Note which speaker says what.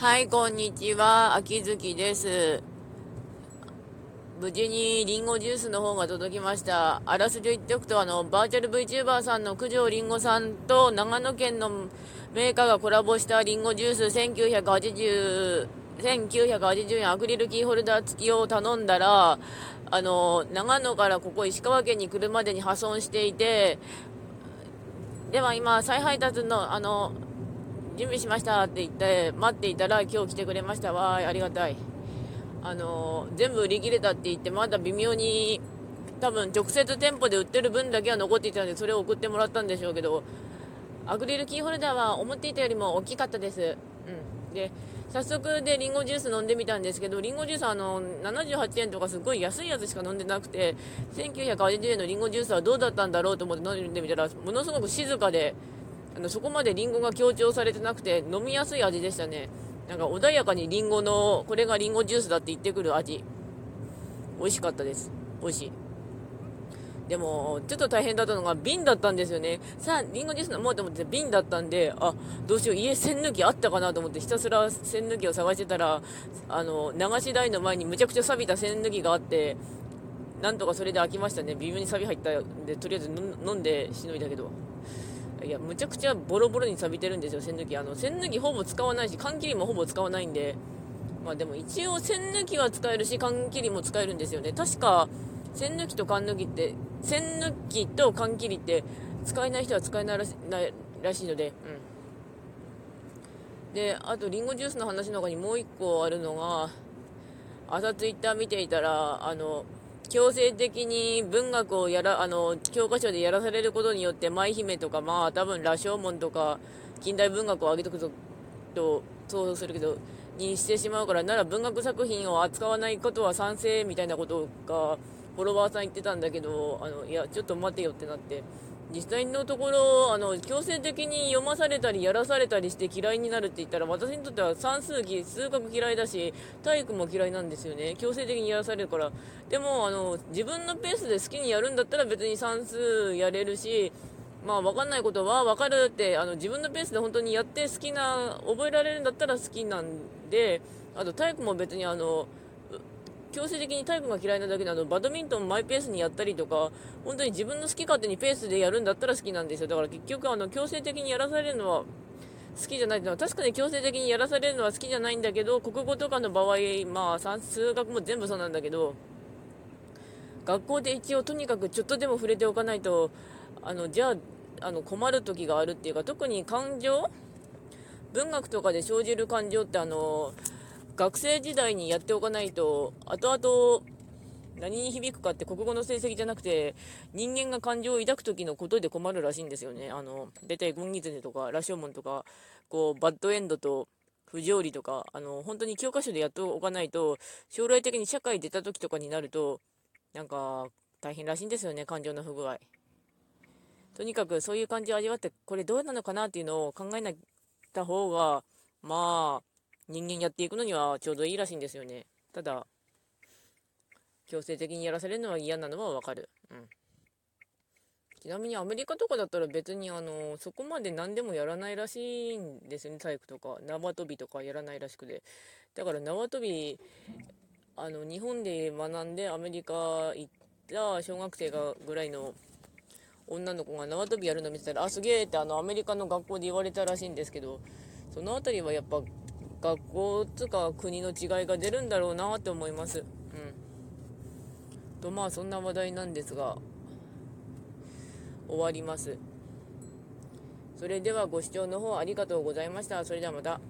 Speaker 1: はい、こんにちは。秋月です。無事にリンゴジュースの方が届きました。あらすじを言っておくと、あの、バーチャル VTuber さんの九条りんごさんと長野県のメーカーがコラボしたリンゴジュース1980、1980円アクリルキーホルダー付きを頼んだら、あの、長野からここ石川県に来るまでに破損していて、では今、再配達の、あの、準備しましたって言って待っていたら今日来てくれましたわありがたいあの全部売り切れたって言ってまだ微妙に多分直接店舗で売ってる分だけは残っていたのでそれを送ってもらったんでしょうけどアクリルキーホルダーは思っていたよりも大きかったです、うん、で早速でリンゴジュース飲んでみたんですけどリンゴジュースあの78円とかすごい安いやつしか飲んでなくて1980円のリンゴジュースはどうだったんだろうと思って飲んでみたらものすごく静かであのそこまでリンゴが強調されてなくて飲みやすい味でしたねなんか穏やかにリンゴのこれがリンゴジュースだって言ってくる味美味しかったです美味しいでも、ちょっと大変だったのが瓶だったんですよね。さあ、リンゴジュース飲もうと思って瓶だったんで、あ、どうしよう、家栓抜きあったかなと思ってひたすら栓抜きを探してたら、あの、流し台の前にむちゃくちゃ錆びた栓抜きがあって、なんとかそれで開きましたね。微妙に錆び入ったんで、とりあえず飲んでしのいだけど。いや、むちゃくちゃボロボロに錆びてるんですよ、栓抜き。あの、栓抜きほぼ使わないし、缶切りもほぼ使わないんで、まあでも一応栓抜きは使えるし、缶切りも使えるんですよね。確か、栓抜きと缶抜きって、栓抜きと缶切りって使えない人は使えないらしないらしいので、うん。で、あと、りんごジュースの話の中にもう一個あるのが、朝ツイッター見ていたら、あの、強制的に文学をやら、あの、教科書でやらされることによって、舞姫とか、まあ、多分、羅生門とか、近代文学を上げとくぞ、と、想像するけど、にしてしまうから、なら文学作品を扱わないことは賛成みたいなことが、フォロワーさん言ってたんだけど、あの、いや、ちょっと待てよってなって、実際のところ、あの、強制的に読まされたり、やらされたりして嫌いになるって言ったら、私にとっては算数機、数学嫌いだし、体育も嫌いなんですよね。強制的にやらされるから。でも、あの、自分のペースで好きにやるんだったら別に算数やれるし、まあ、わかんないことはわかるって、あの、自分のペースで本当にやって好きな、覚えられるんだったら好きなんで、あと体育も別にあの、強制的にタイプが嫌いなだけであのバドミントンマイペースにやったりとか本当に自分の好き勝手にペースでやるんだったら好きなんですよ。だから結局あの強制的にやらされるのは好きじゃないのは確かに強制的にやらされるのは好きじゃないんだけど国語とかの場合まあ算数学も全部そうなんだけど学校で一応とにかくちょっとでも触れておかないとあのじゃああの困る時があるっていうか特に感情文学とかで生じる感情ってあの学生時代にやっておかないと、後々、何に響くかって国語の成績じゃなくて、人間が感情を抱く時のことで困るらしいんですよね。あの、大体ゴンギツネとか、羅生門とか、こう、バッドエンドと、不条理とか、あの、本当に教科書でやっておかないと、将来的に社会出た時とかになると、なんか、大変らしいんですよね、感情の不具合。とにかくそういう感じを味わって、これどうなのかなっていうのを考えなた方が、まあ、人間やっていくのにはちょうどいいらしいんですよね。ただ、強制的にやらされるのは嫌なのはわかる。うん。ちなみにアメリカとかだったら別にあの、そこまで何でもやらないらしいんですよね、体育とか。縄跳びとかやらないらしくて。だから縄跳び、あの、日本で学んでアメリカ行った小学生がぐらいの女の子が縄跳びやるの見てたら、あ、すげえってあの、アメリカの学校で言われたらしいんですけど、その辺りはやっぱ学校つか国の違いが出るんだろうなって思います。うん。とまあそんな話題なんですが終わります。それではご視聴の方ありがとうございました。それではまた。